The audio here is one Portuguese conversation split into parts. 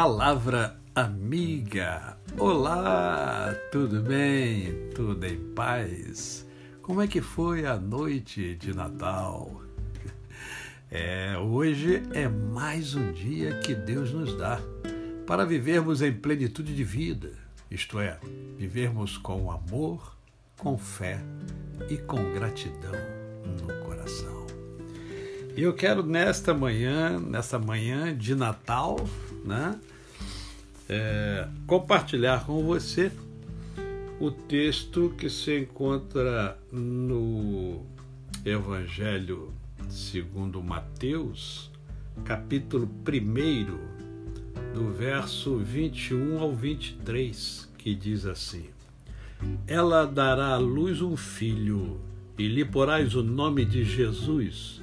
Palavra amiga. Olá, tudo bem? Tudo em paz? Como é que foi a noite de Natal? É, hoje é mais um dia que Deus nos dá para vivermos em plenitude de vida, isto é, vivermos com amor, com fé e com gratidão no coração. E eu quero nesta manhã, nessa manhã de Natal, né, é, compartilhar com você o texto que se encontra no Evangelho segundo Mateus, capítulo 1, do verso 21 ao 23, que diz assim: Ela dará à luz um filho, e lhe porás o nome de Jesus,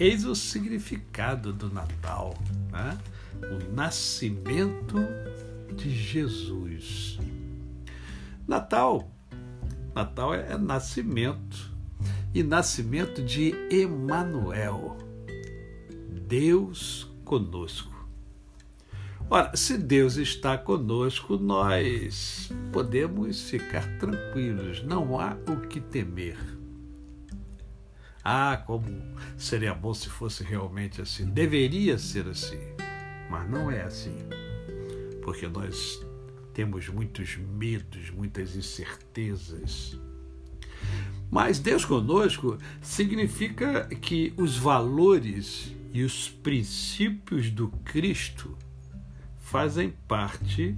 Eis o significado do Natal, né? o nascimento de Jesus. Natal, Natal é, nascimento e nascimento de Emanuel, Deus conosco. Ora, se Deus está conosco, nós podemos ficar tranquilos, não há o que temer. Ah, como seria bom se fosse realmente assim. Deveria ser assim, mas não é assim. Porque nós temos muitos medos, muitas incertezas. Mas Deus conosco significa que os valores e os princípios do Cristo fazem parte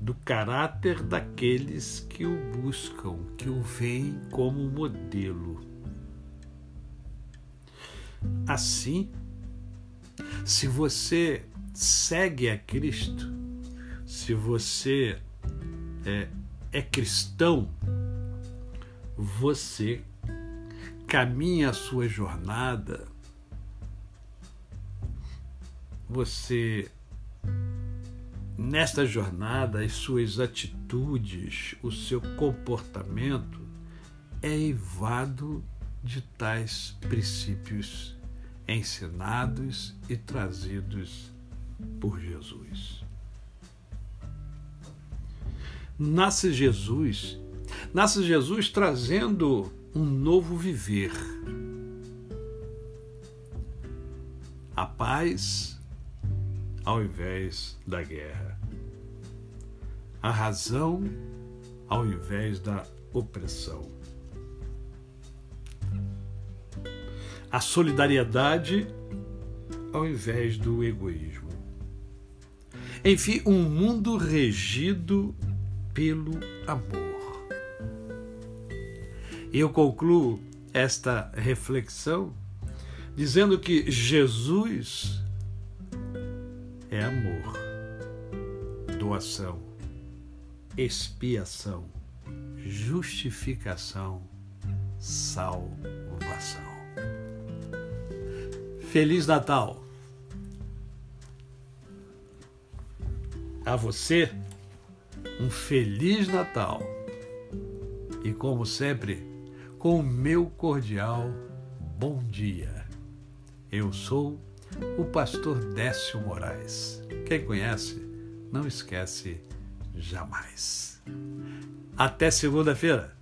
do caráter daqueles que o buscam, que o veem como modelo. Assim, se você segue a Cristo, se você é, é cristão, você caminha a sua jornada, você, nesta jornada, as suas atitudes, o seu comportamento é evado de tais princípios ensinados e trazidos por Jesus. Nasce Jesus nasce Jesus trazendo um novo viver. A paz ao invés da guerra. A razão ao invés da opressão. A solidariedade ao invés do egoísmo. Enfim, um mundo regido pelo amor. Eu concluo esta reflexão dizendo que Jesus é amor, doação, expiação, justificação, salvação. Feliz Natal! A você, um Feliz Natal! E como sempre, com o meu cordial bom dia. Eu sou o pastor Décio Moraes. Quem conhece, não esquece jamais. Até segunda-feira.